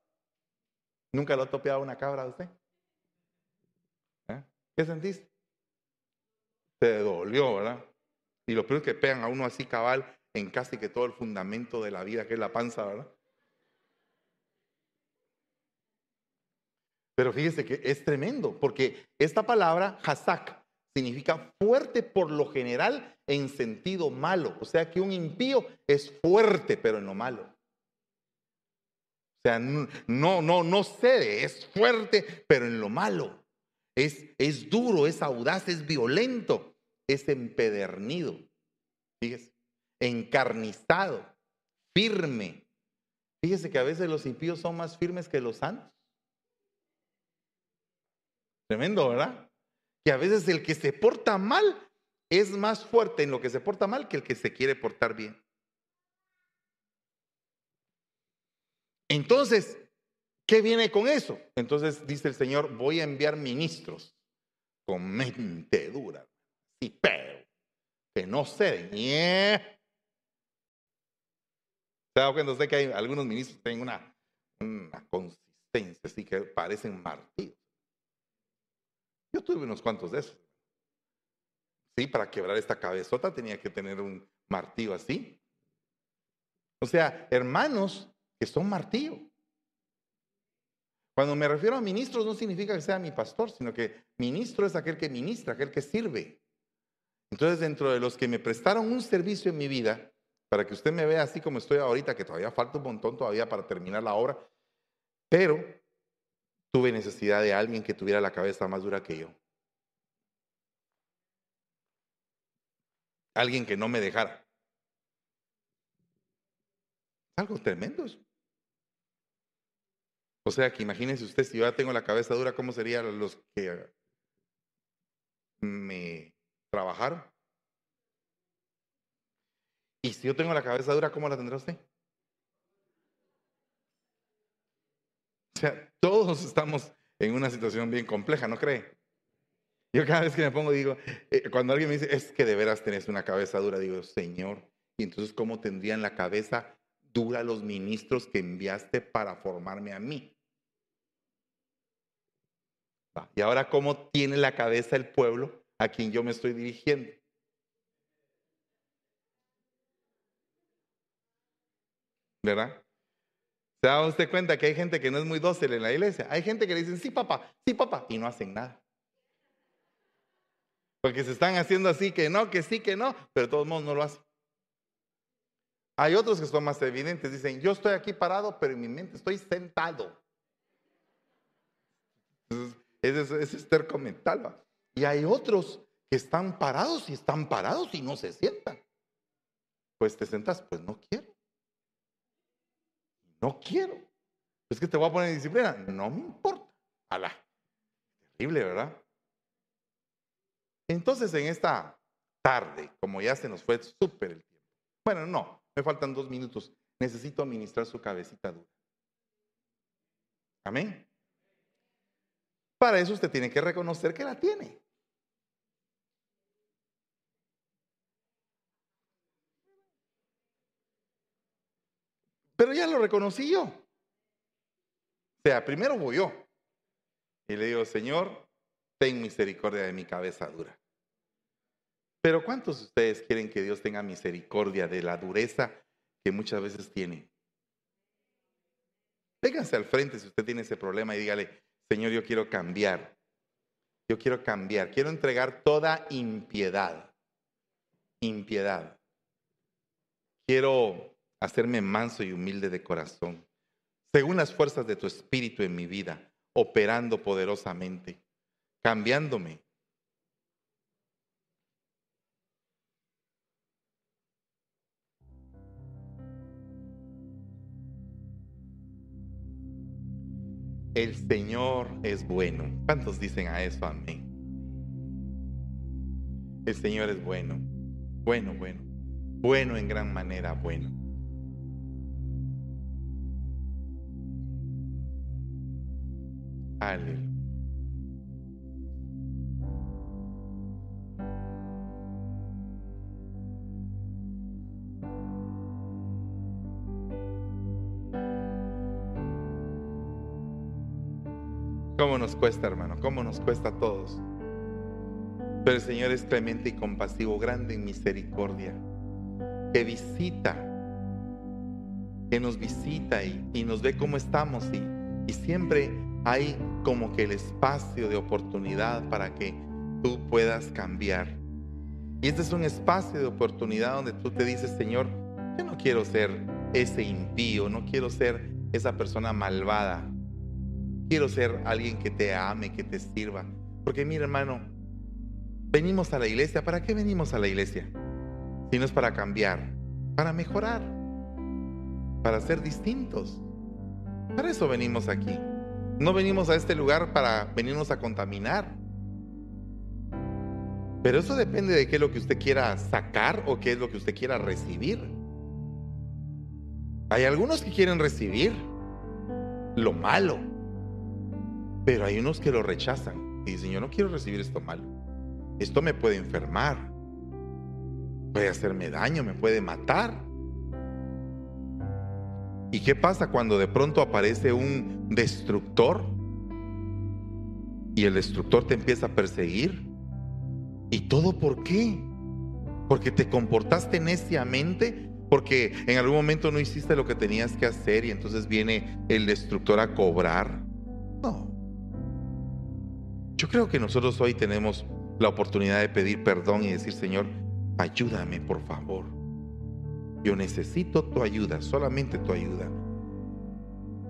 Speaker 1: ¿Nunca lo ha topeado una cabra a usted? ¿Eh? ¿Qué sentiste? Te dolió, ¿verdad? Y lo peor es que pegan a uno así cabal en casi que todo el fundamento de la vida, que es la panza, ¿verdad? Pero fíjese que es tremendo, porque esta palabra, hazak, significa fuerte por lo general en sentido malo. O sea que un impío es fuerte, pero en lo malo. O sea, no, no, no cede, es fuerte, pero en lo malo. Es, es duro, es audaz, es violento, es empedernido. Fíjese, encarnizado, firme. Fíjese que a veces los impíos son más firmes que los santos. Tremendo, ¿verdad? Que a veces el que se porta mal es más fuerte en lo que se porta mal que el que se quiere portar bien. Entonces, ¿qué viene con eso? Entonces dice el Señor, voy a enviar ministros con mente dura, sí, pero que no ceden. ¿Se da cuenta usted que hay algunos ministros que tienen una, una consistencia así que parecen martillos? Yo tuve unos cuantos de esos. Sí, para quebrar esta cabezota tenía que tener un martillo así. O sea, hermanos que son martillo. Cuando me refiero a ministros no significa que sea mi pastor, sino que ministro es aquel que ministra, aquel que sirve. Entonces, dentro de los que me prestaron un servicio en mi vida, para que usted me vea así como estoy ahorita, que todavía falta un montón todavía para terminar la obra, pero tuve necesidad de alguien que tuviera la cabeza más dura que yo. Alguien que no me dejara. Algo tremendo. O sea que imagínense usted, si yo ya tengo la cabeza dura, ¿cómo serían los que me trabajaron? Y si yo tengo la cabeza dura, ¿cómo la tendrá usted? Sea, todos estamos en una situación bien compleja, ¿no cree? Yo cada vez que me pongo digo, eh, cuando alguien me dice, es que de veras tenés una cabeza dura, digo, Señor, y entonces ¿cómo tendrían la cabeza dura los ministros que enviaste para formarme a mí? Y ahora, ¿cómo tiene la cabeza el pueblo a quien yo me estoy dirigiendo? ¿Verdad? ¿Se da usted cuenta que hay gente que no es muy dócil en la iglesia? Hay gente que le dicen, sí, papá, sí, papá, y no hacen nada. Porque se están haciendo así, que no, que sí, que no, pero de todos modos no lo hacen. Hay otros que son más evidentes, dicen, yo estoy aquí parado, pero en mi mente estoy sentado. Ese es, esterco mental. Y hay otros que están parados y están parados y no se sientan. Pues te sentas, pues no quiero. No quiero. Es que te voy a poner en disciplina. No me importa. Alá. Terrible, ¿verdad? Entonces, en esta tarde, como ya se nos fue súper el tiempo. Bueno, no, me faltan dos minutos. Necesito administrar su cabecita dura. Amén. Para eso usted tiene que reconocer que la tiene. Pero ya lo reconocí yo. O sea, primero voy yo. Y le digo, Señor, ten misericordia de mi cabeza dura. Pero ¿cuántos de ustedes quieren que Dios tenga misericordia de la dureza que muchas veces tiene? Vénganse al frente si usted tiene ese problema y dígale, Señor, yo quiero cambiar. Yo quiero cambiar. Quiero entregar toda impiedad. Impiedad. Quiero hacerme manso y humilde de corazón, según las fuerzas de tu espíritu en mi vida, operando poderosamente, cambiándome. El Señor es bueno. ¿Cuántos dicen a eso? Amén. El Señor es bueno. Bueno, bueno. Bueno en gran manera, bueno. Aleluya. ¿Cómo nos cuesta, hermano? ¿Cómo nos cuesta a todos? Pero el Señor es clemente y compasivo, grande en misericordia, que visita, que nos visita y, nos ve cómo estamos y, y siempre hay como que el espacio de oportunidad para que tú puedas cambiar. Y este es un espacio de oportunidad donde tú te dices, Señor, yo no quiero ser ese impío, no quiero ser esa persona malvada. Quiero ser alguien que te ame, que te sirva. Porque mira, hermano, venimos a la iglesia. ¿Para qué venimos a la iglesia? Si no es para cambiar, para mejorar, para ser distintos. Para eso venimos aquí. No venimos a este lugar para venirnos a contaminar. Pero eso depende de qué es lo que usted quiera sacar o qué es lo que usted quiera recibir. Hay algunos que quieren recibir lo malo pero hay unos que lo rechazan y dicen, yo no quiero recibir esto malo. Esto me puede enfermar, puede hacerme daño, me puede matar. ¿Y qué pasa cuando de pronto aparece un destructor y el destructor te empieza a perseguir? ¿Y todo por qué? Porque te comportaste neciamente, porque en algún momento no hiciste lo que tenías que hacer y entonces viene el destructor a cobrar. No. Yo creo que nosotros hoy tenemos la oportunidad de pedir perdón y decir, Señor, ayúdame por favor. Yo necesito tu ayuda, solamente tu ayuda.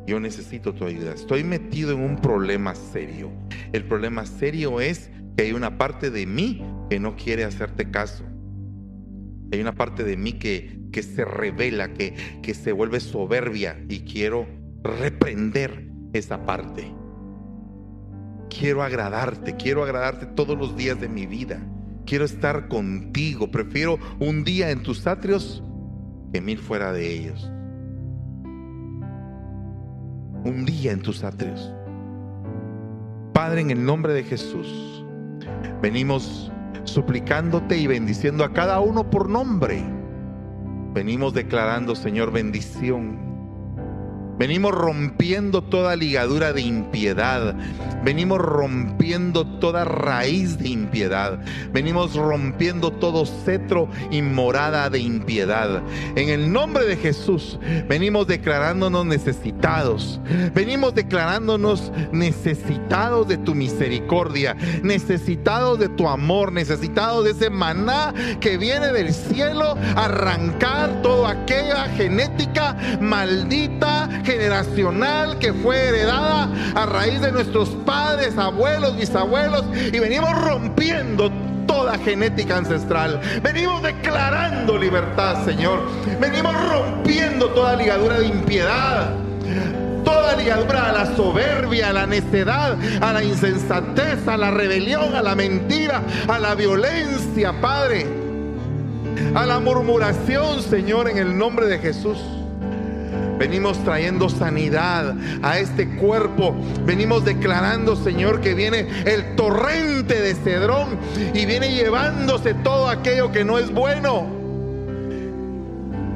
Speaker 1: Yo necesito tu ayuda. Estoy metido en un problema serio. El problema serio es que hay una parte de mí que no quiere hacerte caso. Hay una parte de mí que, que se revela, que, que se vuelve soberbia y quiero reprender esa parte quiero agradarte, quiero agradarte todos los días de mi vida. Quiero estar contigo. Prefiero un día en tus atrios que mil fuera de ellos. Un día en tus atrios. Padre, en el nombre de Jesús, venimos suplicándote y bendiciendo a cada uno por nombre. Venimos declarando, Señor, bendición Venimos rompiendo toda ligadura de impiedad. Venimos rompiendo toda raíz de impiedad. Venimos rompiendo todo cetro y morada de impiedad. En el nombre de Jesús venimos declarándonos necesitados. Venimos declarándonos necesitados de tu misericordia, necesitados de tu amor, necesitados de ese maná que viene del cielo arrancar toda aquella genética maldita generacional que fue heredada a raíz de nuestros padres, abuelos, bisabuelos y venimos rompiendo toda genética ancestral. Venimos declarando libertad, Señor. Venimos rompiendo toda ligadura de impiedad. Toda ligadura a la soberbia, a la necedad, a la insensatez, a la rebelión, a la mentira, a la violencia, Padre. A la murmuración, Señor, en el nombre de Jesús. Venimos trayendo sanidad a este cuerpo. Venimos declarando, Señor, que viene el torrente de Cedrón y viene llevándose todo aquello que no es bueno.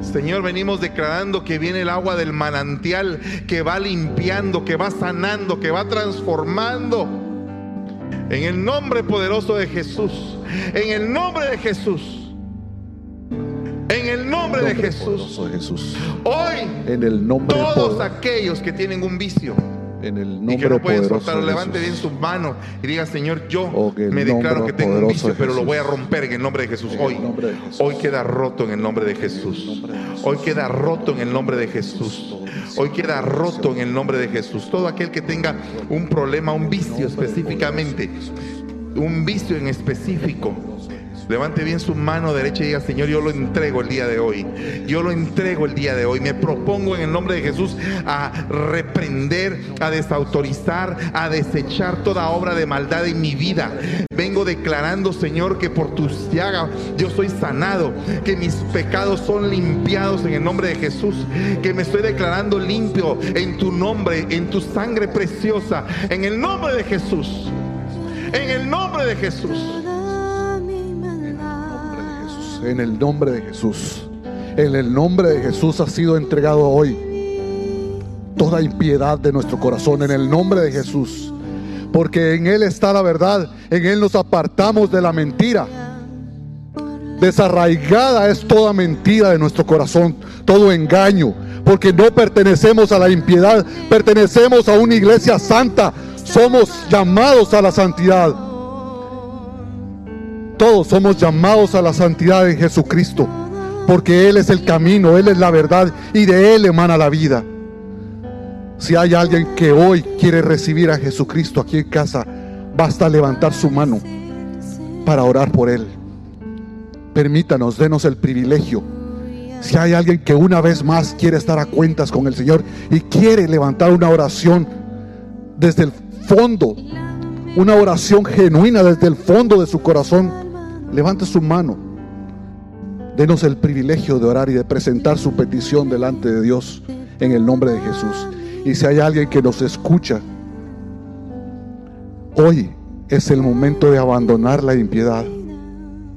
Speaker 1: Señor, venimos declarando que viene el agua del manantial que va limpiando, que va sanando, que va transformando. En el nombre poderoso de Jesús, en el nombre de Jesús. En el nombre, de Jesús.
Speaker 2: Jesús.
Speaker 1: Hoy,
Speaker 2: en el nombre
Speaker 1: todos aquellos que tienen un vicio.
Speaker 2: En el nombre
Speaker 1: y que no pueden soltarlo, levante bien sus manos y diga, Señor, yo oh, me declaro que tengo un vicio, pero lo voy a romper en el nombre de Jesús. Hoy, hoy queda roto en el nombre de Jesús. Hoy queda roto en el nombre de Jesús. Hoy queda roto en el nombre de Jesús. Todo aquel que tenga un problema, un vicio específicamente, un vicio en específico, Levante bien su mano derecha y diga, Señor, yo lo entrego el día de hoy. Yo lo entrego el día de hoy. Me propongo en el nombre de Jesús a reprender, a desautorizar, a desechar toda obra de maldad en mi vida. Vengo declarando, Señor, que por tus llagas yo soy sanado, que mis pecados son limpiados en el nombre de Jesús, que me estoy declarando limpio en tu nombre, en tu sangre preciosa, en el nombre de Jesús. En el nombre de Jesús
Speaker 2: en el nombre de Jesús. En el nombre de Jesús ha sido entregado hoy toda impiedad de nuestro corazón, en el nombre de Jesús. Porque en Él está la verdad, en Él nos apartamos de la mentira. Desarraigada es toda mentira de nuestro corazón, todo engaño, porque no pertenecemos a la impiedad, pertenecemos a una iglesia santa, somos llamados a la santidad. Todos somos llamados a la santidad en Jesucristo, porque Él es el camino, Él es la verdad y de Él emana la vida. Si hay alguien que hoy quiere recibir a Jesucristo aquí en casa, basta levantar su mano para orar por Él. Permítanos, denos el privilegio. Si hay alguien que una vez más quiere estar a cuentas con el Señor y quiere levantar una oración desde el fondo, una oración genuina desde el fondo de su corazón, levante su mano. Denos el privilegio de orar y de presentar su petición delante de Dios en el nombre de Jesús. Y si hay alguien que nos escucha, hoy es el momento de abandonar la impiedad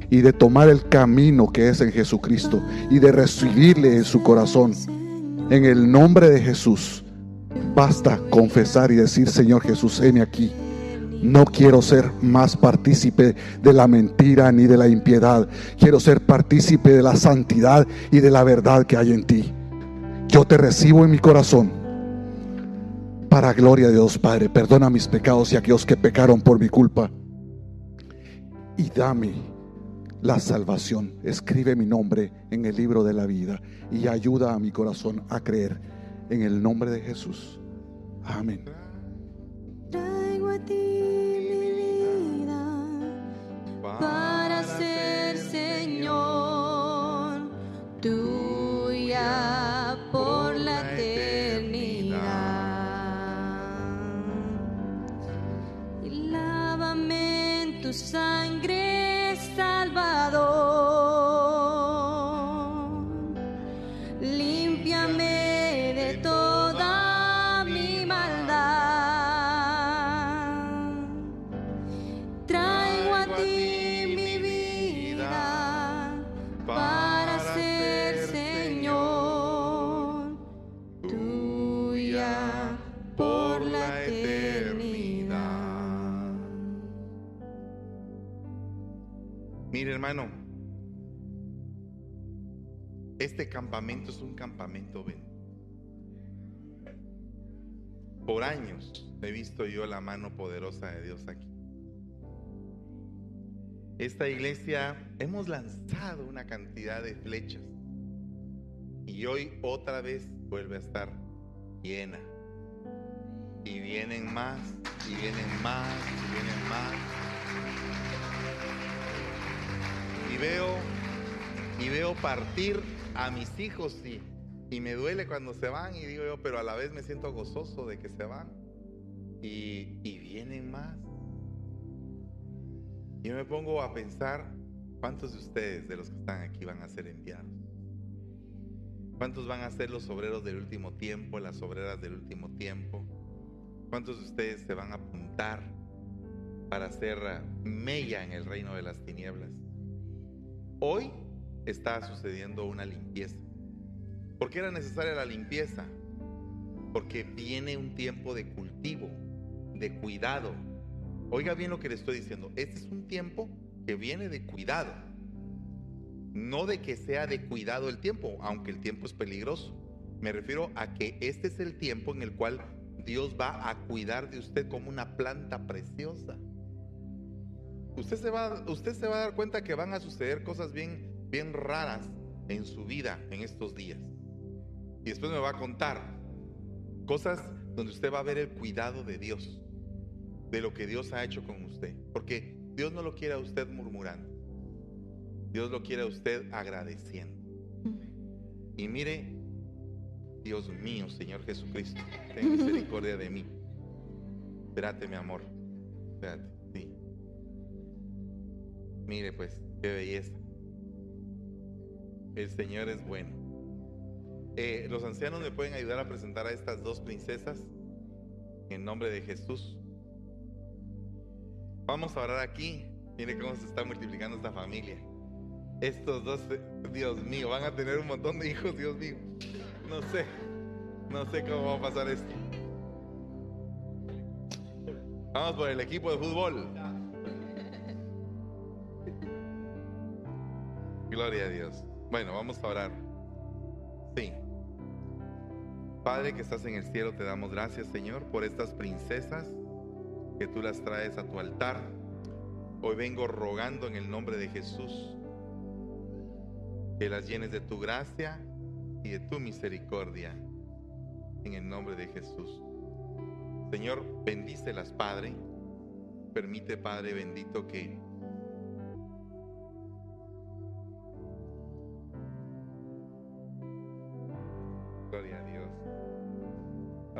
Speaker 2: y de tomar el camino que es en Jesucristo y de recibirle en su corazón. En el nombre de Jesús, basta confesar y decir, Señor Jesús, heme aquí. No quiero ser más partícipe de la mentira ni de la impiedad. Quiero ser partícipe de la santidad y de la verdad que hay en ti. Yo te recibo en mi corazón. Para gloria de Dios, Padre, perdona mis pecados y aquellos que pecaron por mi culpa. Y dame la salvación. Escribe mi nombre en el libro de la vida y ayuda a mi corazón a creer en el nombre de Jesús. Amén.
Speaker 3: Para ser Señor. Tuya
Speaker 1: este campamento es un campamento bendito. Por años he visto yo la mano poderosa de Dios aquí. Esta iglesia hemos lanzado una cantidad de flechas y hoy otra vez vuelve a estar llena. Y vienen más, y vienen más, y vienen más. Y veo, y veo partir a mis hijos y, y me duele cuando se van y digo yo, pero a la vez me siento gozoso de que se van. Y, y vienen más. Yo me pongo a pensar cuántos de ustedes, de los que están aquí, van a ser enviados. ¿Cuántos van a ser los obreros del último tiempo, las obreras del último tiempo? ¿Cuántos de ustedes se van a apuntar para hacer mella en el reino de las tinieblas? Hoy está sucediendo una limpieza. ¿Por qué era necesaria la limpieza? Porque viene un tiempo de cultivo, de cuidado. Oiga bien lo que le estoy diciendo. Este es un tiempo que viene de cuidado. No de que sea de cuidado el tiempo, aunque el tiempo es peligroso. Me refiero a que este es el tiempo en el cual Dios va a cuidar de usted como una planta preciosa. Usted se va, usted se va a dar cuenta que van a suceder cosas bien, bien raras en su vida en estos días. Y después me va a contar cosas donde usted va a ver el cuidado de Dios, de lo que Dios ha hecho con usted. Porque Dios no lo quiere a usted murmurando. Dios lo quiere a usted agradeciendo. Y mire, Dios mío, Señor Jesucristo, ten misericordia de mí. Espérate, mi amor. Espérate, sí. Mire, pues, qué belleza. El Señor es bueno. Eh, los ancianos me pueden ayudar a presentar a estas dos princesas en nombre de Jesús. Vamos a orar aquí. Mire cómo se está multiplicando esta familia. Estos dos, Dios mío, van a tener un montón de hijos, Dios mío. No sé, no sé cómo va a pasar esto. Vamos por el equipo de fútbol. Gloria a Dios. Bueno, vamos a orar. Sí. Padre que estás en el cielo, te damos gracias, Señor, por estas princesas que tú las traes a tu altar. Hoy vengo rogando en el nombre de Jesús que las llenes de tu gracia y de tu misericordia. En el nombre de Jesús. Señor, bendícelas, Padre. Permite, Padre bendito, que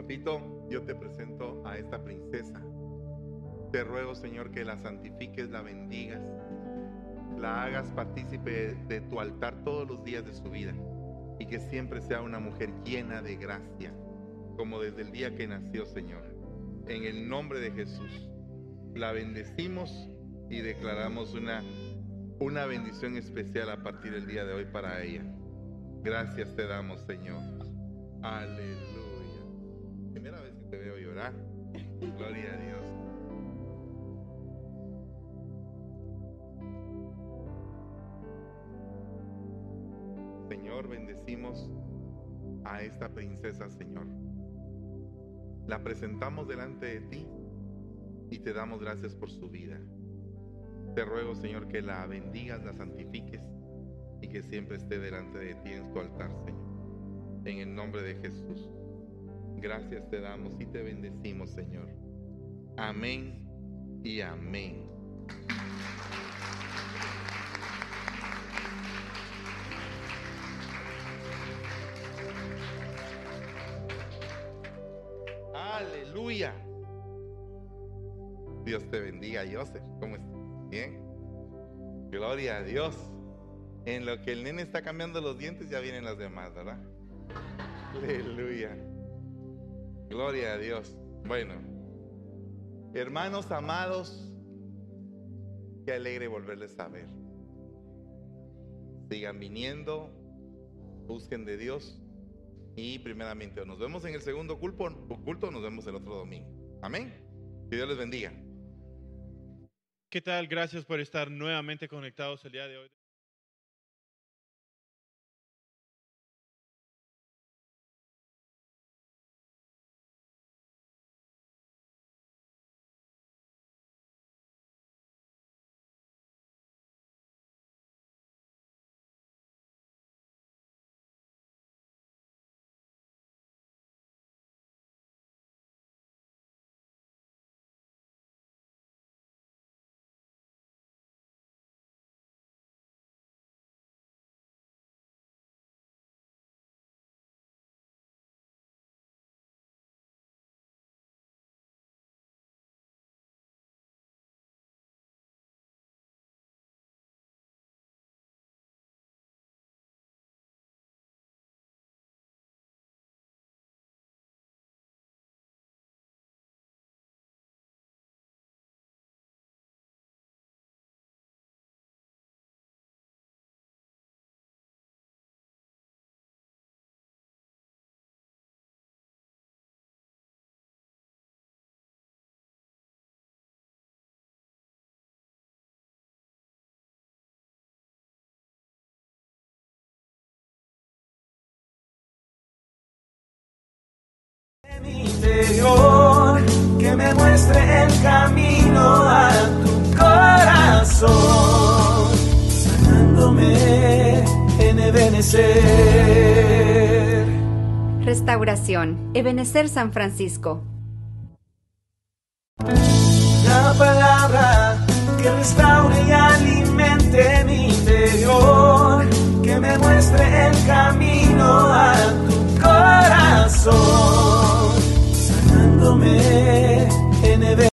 Speaker 1: Papito, yo te presento a esta princesa. Te ruego, Señor, que la santifiques, la bendigas, la hagas partícipe de tu altar todos los días de su vida y que siempre sea una mujer llena de gracia, como desde el día que nació, Señor. En el nombre de Jesús, la bendecimos y declaramos una, una bendición especial a partir del día de hoy para ella. Gracias te damos, Señor. Aleluya. Te veo llorar. Gloria a Dios. Señor, bendecimos a esta princesa, Señor. La presentamos delante de ti y te damos gracias por su vida. Te ruego, Señor, que la bendigas, la santifiques y que siempre esté delante de ti en tu altar, Señor. En el nombre de Jesús. Gracias te damos y te bendecimos, Señor. Amén y amén. Aleluya. Dios te bendiga, Joseph. ¿Cómo estás? Bien. Gloria a Dios. En lo que el nene está cambiando los dientes, ya vienen las demás, ¿verdad? Aleluya. Gloria a Dios. Bueno, hermanos amados, qué alegre volverles a ver. Sigan viniendo, busquen de Dios y primeramente nos vemos en el segundo culto, culto nos vemos el otro domingo. Amén. Que Dios les bendiga.
Speaker 4: ¿Qué tal? Gracias por estar nuevamente conectados el día de hoy.
Speaker 5: En Ebenecer.
Speaker 6: Restauración. Ebenecer San Francisco.
Speaker 5: La palabra que restaure y alimenta mente, mi interior, que me muestre el camino a tu corazón, sanándome